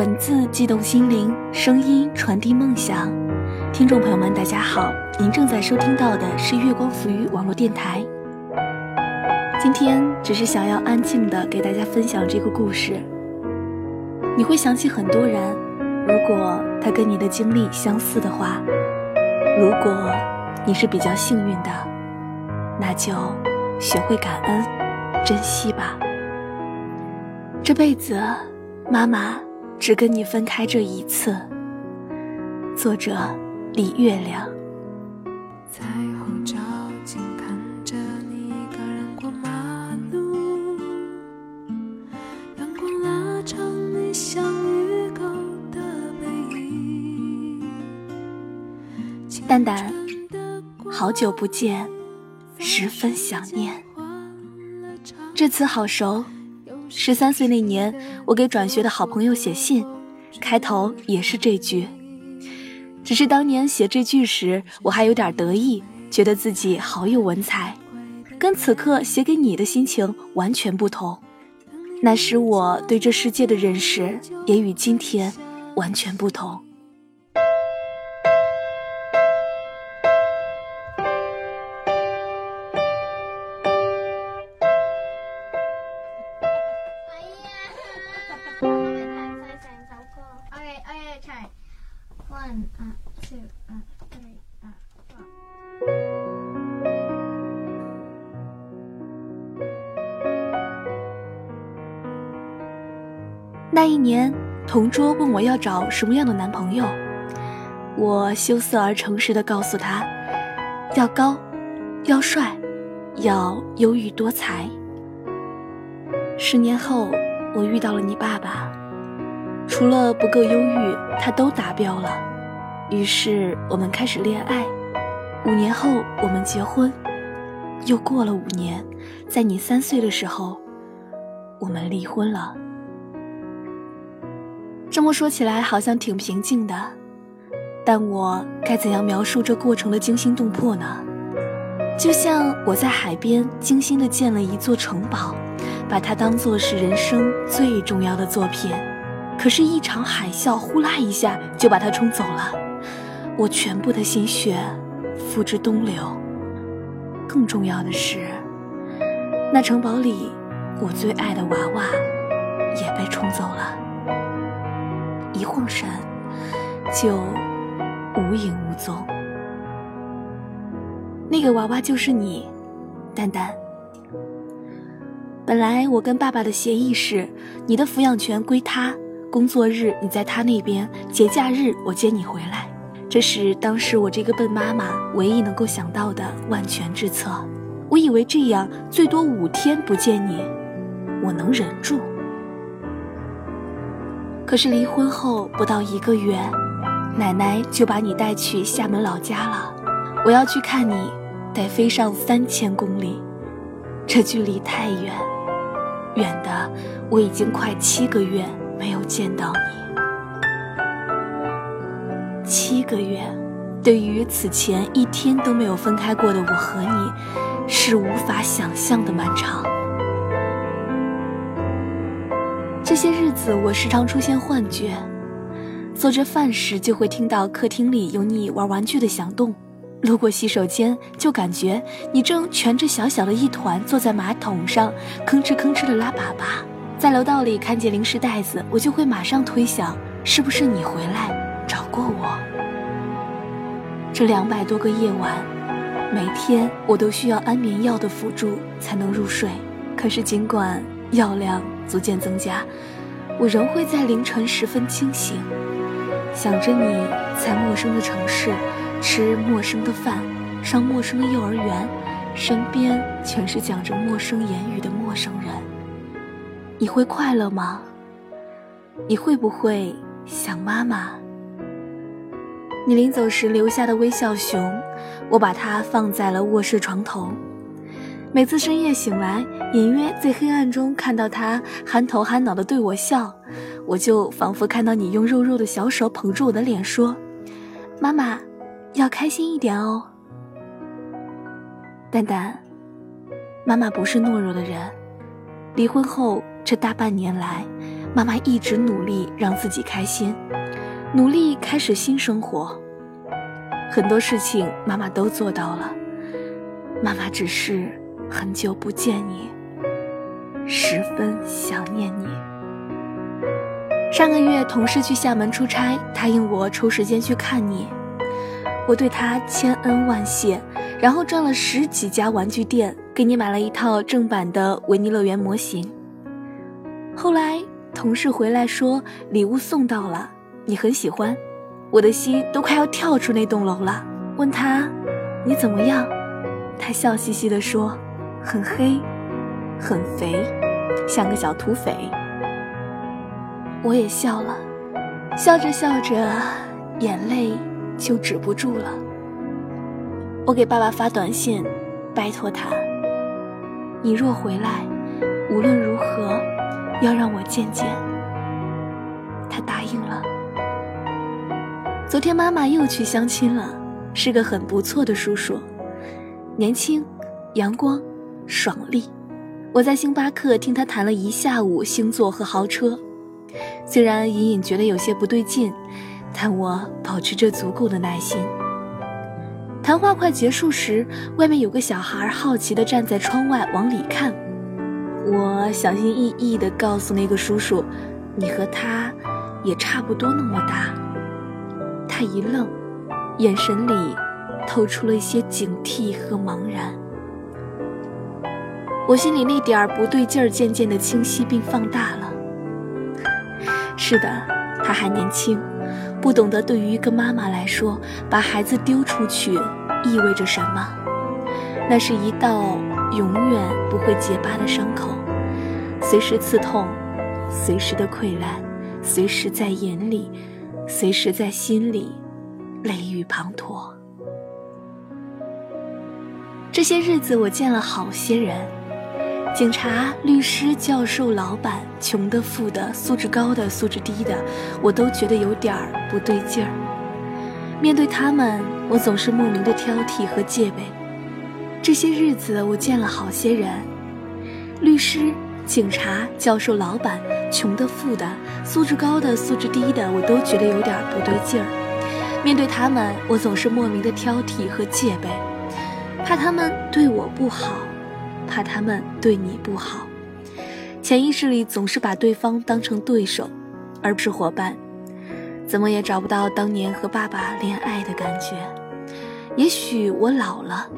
文字激动心灵，声音传递梦想。听众朋友们，大家好，您正在收听到的是月光浮于网络电台。今天只是想要安静的给大家分享这个故事。你会想起很多人，如果他跟你的经历相似的话，如果你是比较幸运的，那就学会感恩，珍惜吧。这辈子，妈妈只跟你分开这一次。作者：李月亮。彩虹照进看着你一个人过马路，阳光拉长你像鱼钩的背影。蛋蛋，好久不见，十分想念。这次好熟。十三岁那年，我给转学的好朋友写信，开头也是这句。只是当年写这句时，我还有点得意，觉得自己好有文采，跟此刻写给你的心情完全不同。那时我对这世界的认识，也与今天完全不同。那一年，同桌问我要找什么样的男朋友，我羞涩而诚实的告诉他，要高，要帅，要忧郁多才。十年后，我遇到了你爸爸，除了不够忧郁，他都达标了。于是我们开始恋爱，五年后我们结婚，又过了五年，在你三岁的时候，我们离婚了。这么说起来好像挺平静的，但我该怎样描述这过程的惊心动魄呢？就像我在海边精心的建了一座城堡，把它当做是人生最重要的作品，可是，一场海啸呼啦一下就把它冲走了，我全部的心血付之东流。更重要的是，那城堡里我最爱的娃娃也被冲走了。一晃神，就无影无踪。那个娃娃就是你，丹丹。本来我跟爸爸的协议是，你的抚养权归他，工作日你在他那边，节假日我接你回来。这是当时我这个笨妈妈唯一能够想到的万全之策。我以为这样最多五天不见你，我能忍住。可是离婚后不到一个月，奶奶就把你带去厦门老家了。我要去看你，得飞上三千公里，这距离太远，远的我已经快七个月没有见到你。七个月，对于此前一天都没有分开过的我和你，是无法想象的漫长。这些日子，我时常出现幻觉，做着饭时就会听到客厅里有你玩玩具的响动，路过洗手间就感觉你正蜷着小小的一团坐在马桶上，吭哧吭哧的拉粑粑。在楼道里看见零食袋子，我就会马上推想，是不是你回来找过我？这两百多个夜晚，每天我都需要安眠药的辅助才能入睡，可是尽管药量。逐渐增加，我仍会在凌晨时分清醒，想着你在陌生的城市吃陌生的饭，上陌生的幼儿园，身边全是讲着陌生言语的陌生人。你会快乐吗？你会不会想妈妈？你临走时留下的微笑熊，我把它放在了卧室床头。每次深夜醒来，隐约在黑暗中看到他憨头憨脑的对我笑，我就仿佛看到你用肉肉的小手捧住我的脸说：“妈妈，要开心一点哦。”蛋蛋，妈妈不是懦弱的人。离婚后这大半年来，妈妈一直努力让自己开心，努力开始新生活。很多事情妈妈都做到了，妈妈只是很久不见你，十分想念你。上个月同事去厦门出差，答应我抽时间去看你，我对他千恩万谢，然后转了十几家玩具店，给你买了一套正版的维尼乐园模型。后来。同事回来说礼物送到了，你很喜欢，我的心都快要跳出那栋楼了。问他你怎么样，他笑嘻嘻地说很黑，很肥，像个小土匪。我也笑了，笑着笑着，眼泪就止不住了。我给爸爸发短信，拜托他，你若回来，无论如何。要让我见见，他答应了。昨天妈妈又去相亲了，是个很不错的叔叔，年轻、阳光、爽利。我在星巴克听他谈了一下午星座和豪车，虽然隐隐觉得有些不对劲，但我保持着足够的耐心。谈话快结束时，外面有个小孩好奇地站在窗外往里看。我小心翼翼地告诉那个叔叔：“你和他也差不多那么大。”他一愣，眼神里透出了一些警惕和茫然。我心里那点儿不对劲儿渐渐地清晰并放大了。是的，他还年轻，不懂得对于一个妈妈来说，把孩子丢出去意味着什么。那是一道永远不会结疤的伤口。随时刺痛，随时的溃烂，随时在眼里，随时在心里，泪雨滂沱。这些日子我见了好些人，警察、律师、教授、老板，穷的、富的，素质高的、素质低的，我都觉得有点儿不对劲儿。面对他们，我总是莫名的挑剔和戒备。这些日子我见了好些人，律师。警察、教授、老板，穷的、富的，素质高的、素质低的，我都觉得有点不对劲儿。面对他们，我总是莫名的挑剔和戒备，怕他们对我不好，怕他们对你不好，潜意识里总是把对方当成对手，而不是伙伴，怎么也找不到当年和爸爸恋爱的感觉。也许我老了，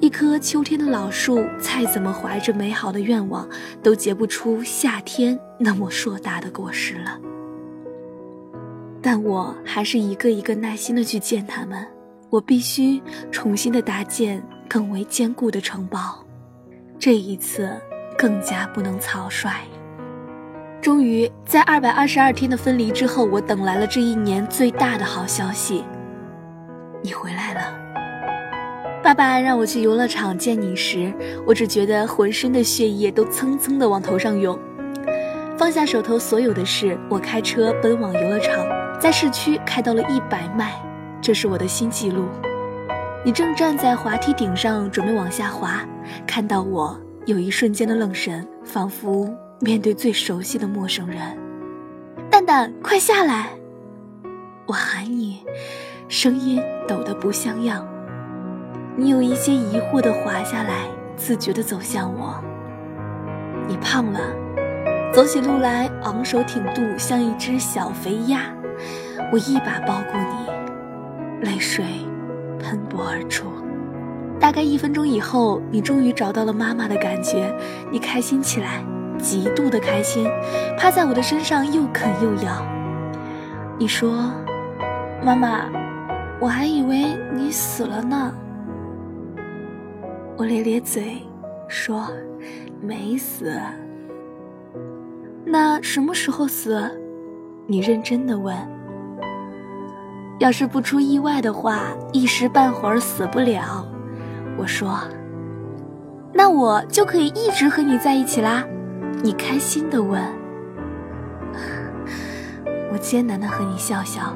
一棵秋天的老树，再怎么怀着美好的愿望，都结不出夏天那么硕大的果实了。但我还是一个一个耐心的去见他们。我必须重新的搭建更为坚固的城堡，这一次更加不能草率。终于在二百二十二天的分离之后，我等来了这一年最大的好消息，你回来了。爸爸让我去游乐场见你时，我只觉得浑身的血液都蹭蹭的往头上涌。放下手头所有的事，我开车奔往游乐场，在市区开到了一百迈，这是我的新纪录。你正站在滑梯顶上准备往下滑，看到我有一瞬间的愣神，仿佛面对最熟悉的陌生人。蛋蛋，快下来！我喊你，声音抖得不像样。你有一些疑惑的滑下来，自觉地走向我。你胖了，走起路来昂首挺肚，像一只小肥鸭。我一把抱过你，泪水喷薄而出。大概一分钟以后，你终于找到了妈妈的感觉，你开心起来，极度的开心，趴在我的身上又啃又咬。你说：“妈妈，我还以为你死了呢。”我咧咧嘴，说：“没死。”那什么时候死？你认真的问。要是不出意外的话，一时半会儿死不了。我说：“那我就可以一直和你在一起啦。”你开心的问。我艰难的和你笑笑，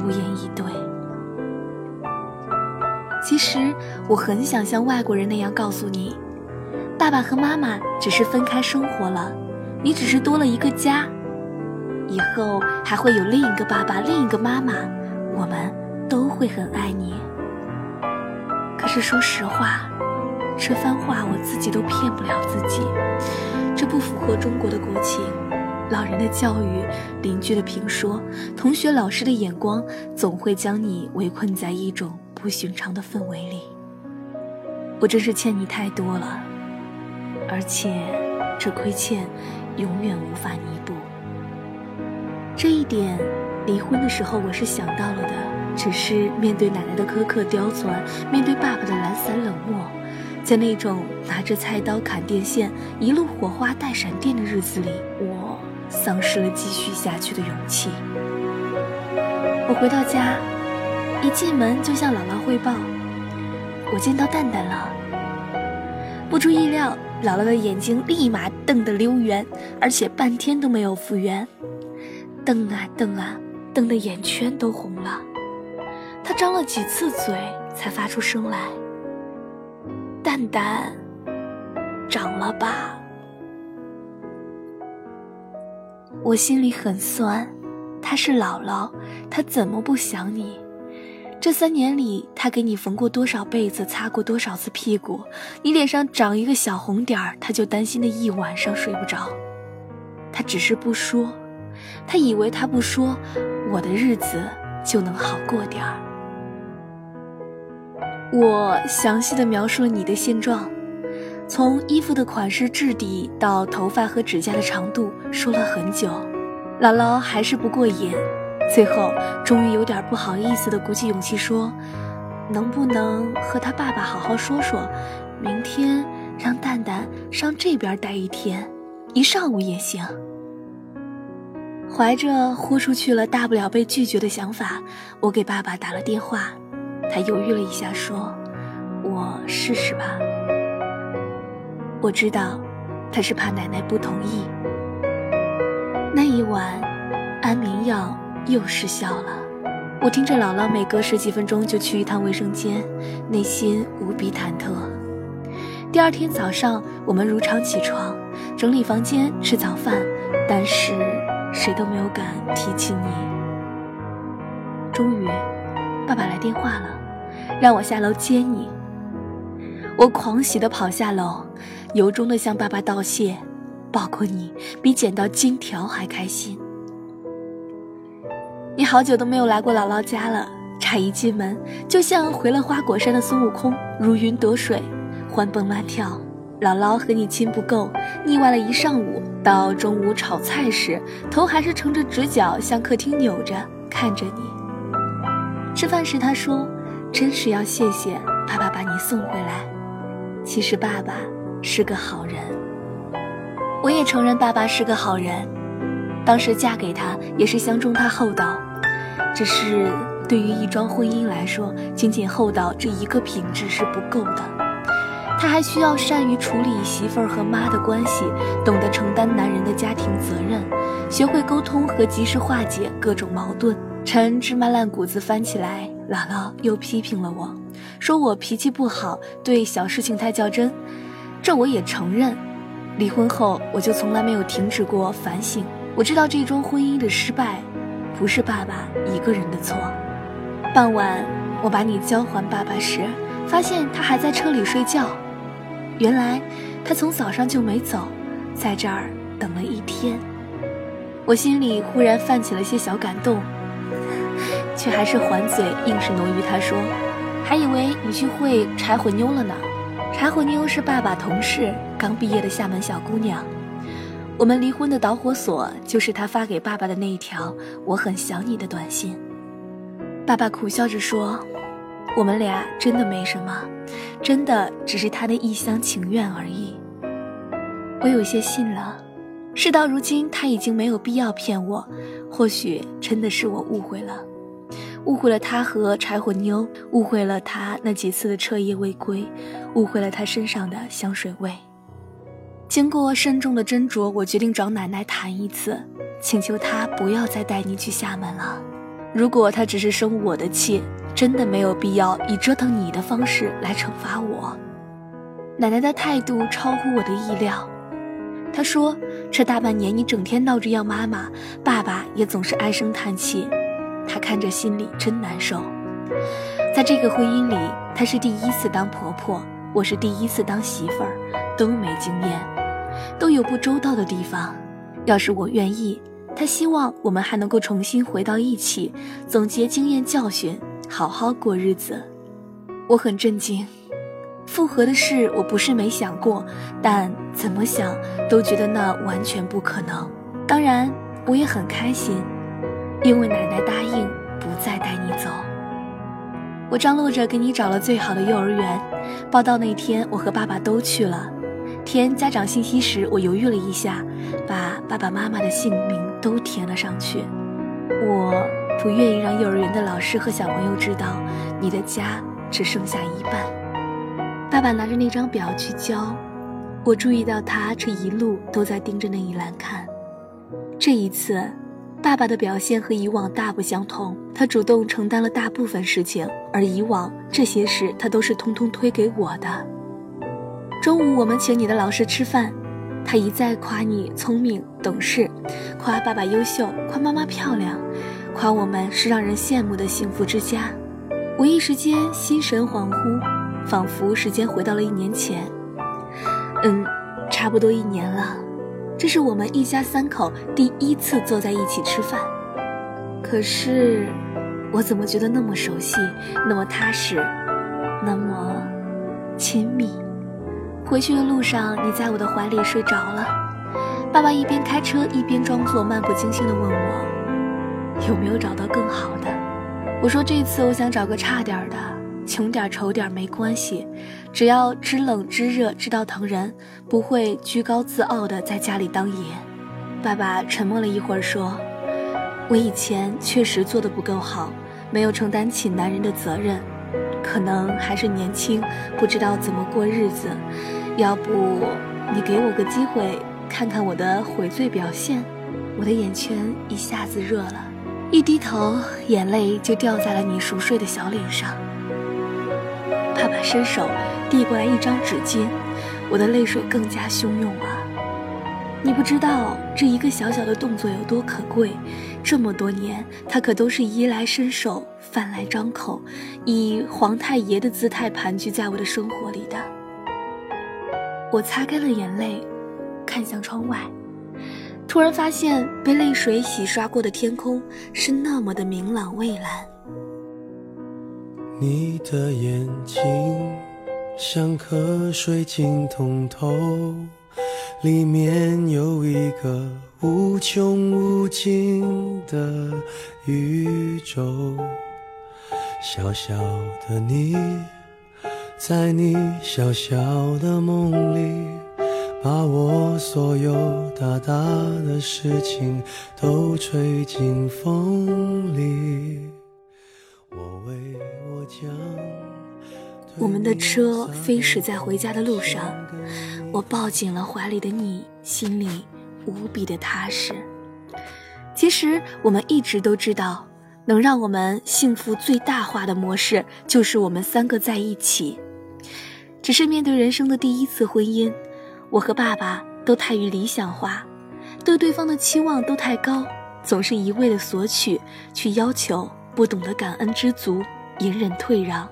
无言以对。其实我很想像外国人那样告诉你，爸爸和妈妈只是分开生活了，你只是多了一个家，以后还会有另一个爸爸，另一个妈妈，我们都会很爱你。可是说实话，这番话我自己都骗不了自己，这不符合中国的国情。老人的教育，邻居的评说，同学老师的眼光，总会将你围困在一种不寻常的氛围里。我真是欠你太多了，而且这亏欠永远无法弥补。这一点，离婚的时候我是想到了的，只是面对奶奶的苛刻刁钻，面对爸爸的懒散冷漠，在那种拿着菜刀砍电线，一路火花带闪电的日子里，我丧失了继续下去的勇气。我回到家，一进门就向姥姥汇报。我见到蛋蛋了，不出意料，姥姥的眼睛立马瞪得溜圆，而且半天都没有复原，瞪啊瞪啊，瞪得眼圈都红了。他张了几次嘴才发出声来：“蛋蛋，长了吧？”我心里很酸，她是姥姥，她怎么不想你？这三年里，他给你缝过多少被子，擦过多少次屁股？你脸上长一个小红点儿，他就担心的一晚上睡不着。他只是不说，他以为他不说，我的日子就能好过点儿。我详细的描述了你的现状，从衣服的款式、质地到头发和指甲的长度，说了很久。姥姥还是不过瘾。最后，终于有点不好意思的鼓起勇气说：“能不能和他爸爸好好说说，明天让蛋蛋上这边待一天，一上午也行。”怀着豁出去了大不了被拒绝的想法，我给爸爸打了电话。他犹豫了一下，说：“我试试吧。”我知道，他是怕奶奶不同意。那一晚，安眠药。又失效了。我听着姥姥每隔十几分钟就去一趟卫生间，内心无比忐忑。第二天早上，我们如常起床，整理房间，吃早饭，但是谁都没有敢提起你。终于，爸爸来电话了，让我下楼接你。我狂喜地跑下楼，由衷地向爸爸道谢，抱过你比捡到金条还开心。你好久都没有来过姥姥家了，差一进门，就像回了花果山的孙悟空，如鱼得水，欢蹦乱跳。姥姥和你亲不够，腻歪了一上午，到中午炒菜时，头还是撑着直角向客厅扭着看着你。吃饭时，他说：“真是要谢谢爸爸把你送回来。”其实爸爸是个好人，我也承认爸爸是个好人。当时嫁给他也是相中他厚道，只是对于一桩婚姻来说，仅仅厚道这一个品质是不够的，他还需要善于处理媳妇儿和妈的关系，懂得承担男人的家庭责任，学会沟通和及时化解各种矛盾。陈芝麻烂谷子翻起来，姥姥又批评了我，说我脾气不好，对小事情太较真，这我也承认。离婚后，我就从来没有停止过反省。我知道这桩婚姻的失败，不是爸爸一个人的错。傍晚，我把你交还爸爸时，发现他还在车里睡觉。原来，他从早上就没走，在这儿等了一天。我心里忽然泛起了些小感动，却还是还嘴，硬是挪于他说：“还以为你去会柴火妞了呢。柴火妞是爸爸同事，刚毕业的厦门小姑娘。”我们离婚的导火索就是他发给爸爸的那一条“我很想你”的短信。爸爸苦笑着说：“我们俩真的没什么，真的只是他的一厢情愿而已。”我有些信了。事到如今，他已经没有必要骗我。或许真的是我误会了，误会了他和柴火妞，误会了他那几次的彻夜未归，误会了他身上的香水味。经过慎重的斟酌，我决定找奶奶谈一次，请求她不要再带你去厦门了。如果她只是生我的气，真的没有必要以折腾你的方式来惩罚我。奶奶的态度超乎我的意料，她说：“这大半年你整天闹着要妈妈，爸爸也总是唉声叹气，他看着心里真难受。在这个婚姻里，她是第一次当婆婆，我是第一次当媳妇儿，都没经验，都有不周到的地方。要是我愿意，他希望我们还能够重新回到一起，总结经验教训，好好过日子。我很震惊。”复合的事我不是没想过，但怎么想都觉得那完全不可能。当然，我也很开心，因为奶奶答应不再带你走。我张罗着给你找了最好的幼儿园，报到那天我和爸爸都去了。填家长信息时，我犹豫了一下，把爸爸妈妈的姓名都填了上去。我不愿意让幼儿园的老师和小朋友知道，你的家只剩下一半。爸爸拿着那张表去交，我注意到他这一路都在盯着那一栏看。这一次，爸爸的表现和以往大不相同，他主动承担了大部分事情，而以往这些事他都是通通推给我的。中午我们请你的老师吃饭，他一再夸你聪明懂事，夸爸爸优秀，夸妈妈漂亮，夸我们是让人羡慕的幸福之家。我一时间心神恍惚。仿佛时间回到了一年前，嗯，差不多一年了。这是我们一家三口第一次坐在一起吃饭。可是，我怎么觉得那么熟悉，那么踏实，那么亲密？回去的路上，你在我的怀里睡着了。爸爸一边开车一边装作漫不经心地问我，有没有找到更好的？我说这次我想找个差点的。穷点丑点没关系，只要知冷知热知道疼人，不会居高自傲的在家里当爷。爸爸沉默了一会儿，说：“我以前确实做的不够好，没有承担起男人的责任，可能还是年轻，不知道怎么过日子。要不你给我个机会，看看我的悔罪表现？”我的眼圈一下子热了，一低头，眼泪就掉在了你熟睡的小脸上。爸爸伸手递过来一张纸巾，我的泪水更加汹涌了。你不知道这一个小小的动作有多可贵，这么多年他可都是衣来伸手、饭来张口，以皇太爷的姿态盘踞在我的生活里的。我擦干了眼泪，看向窗外，突然发现被泪水洗刷过的天空是那么的明朗蔚蓝。你的眼睛像颗水晶通透，里面有一个无穷无尽的宇宙。小小的你，在你小小的梦里，把我所有大大的事情都吹进风里。我为。我将。我们的车飞驶在回家的路上，我抱紧了怀里的你，心里无比的踏实。其实我们一直都知道，能让我们幸福最大化的模式就是我们三个在一起。只是面对人生的第一次婚姻，我和爸爸都太于理想化，对对方的期望都太高，总是一味的索取，去要求，不懂得感恩知足。隐忍退让，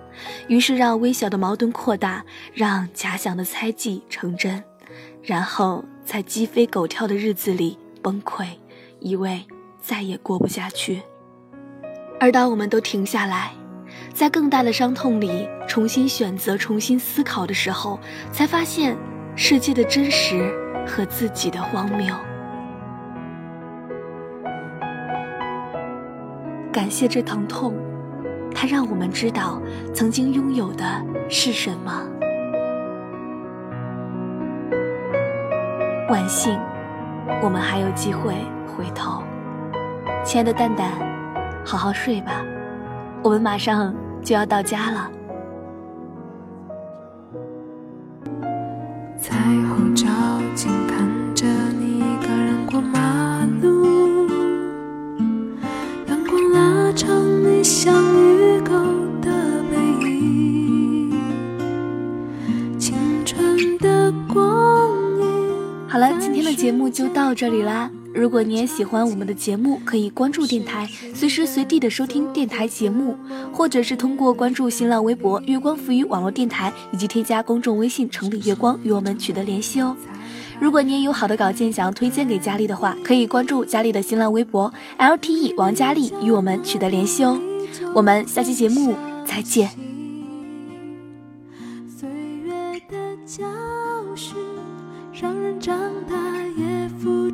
于是让微小的矛盾扩大，让假想的猜忌成真，然后在鸡飞狗跳的日子里崩溃，以为再也过不下去。而当我们都停下来，在更大的伤痛里重新选择、重新思考的时候，才发现世界的真实和自己的荒谬。感谢这疼痛。它让我们知道曾经拥有的是什么。万幸，我们还有机会回头。亲爱的蛋蛋，好好睡吧，我们马上就要到家了。在后照镜看着你一个人过马路，阳光拉长你相遇。节目就到这里啦。如果你也喜欢我们的节目，可以关注电台，随时随地的收听电台节目，或者是通过关注新浪微博“月光浮语网络电台”以及添加公众微信“城里月光”与我们取得联系哦。如果你也有好的稿件想要推荐给佳丽的话，可以关注佳丽的新浪微博 “LTE 王佳丽”与我们取得联系哦。我们下期节目再见。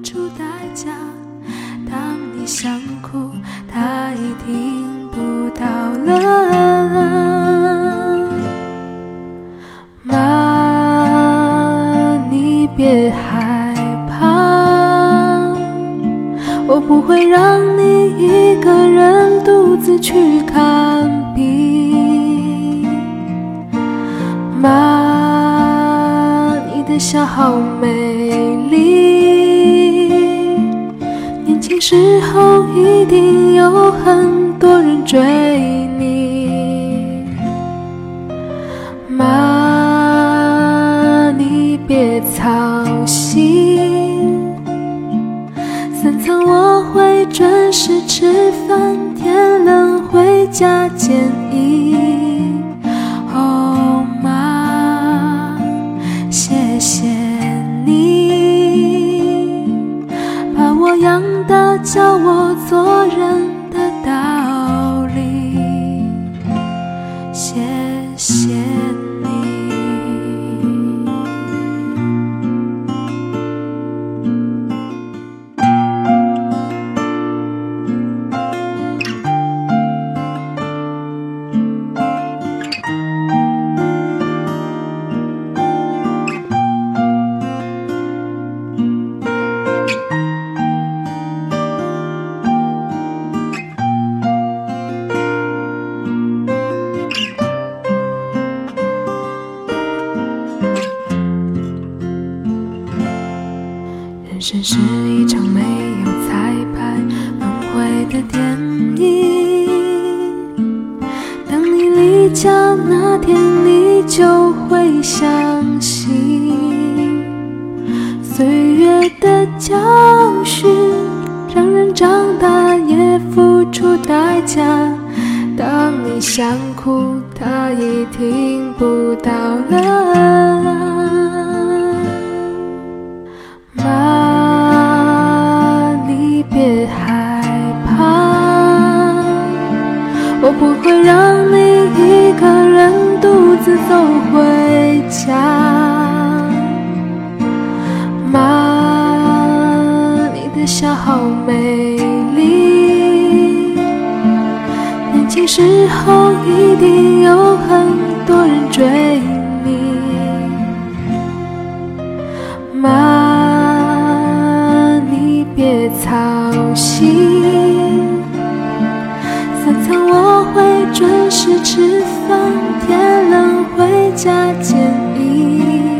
出代价。当你想哭，他已听不到了。妈，你别害怕，我不会让你一个人独自去看病。妈，你的笑好美丽，时候一定有很当你想哭，他已听不到了。妈，你别害怕，我不会让你一个人独自走回家。妈，你的笑好美轻时候一定有很多人追你。妈，你别操心，三餐我会准时吃饭，天冷回家见你。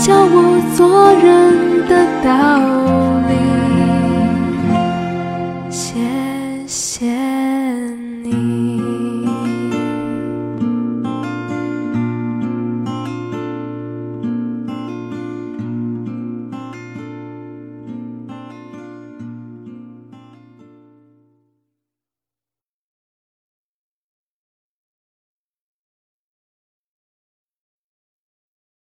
教我做人的道理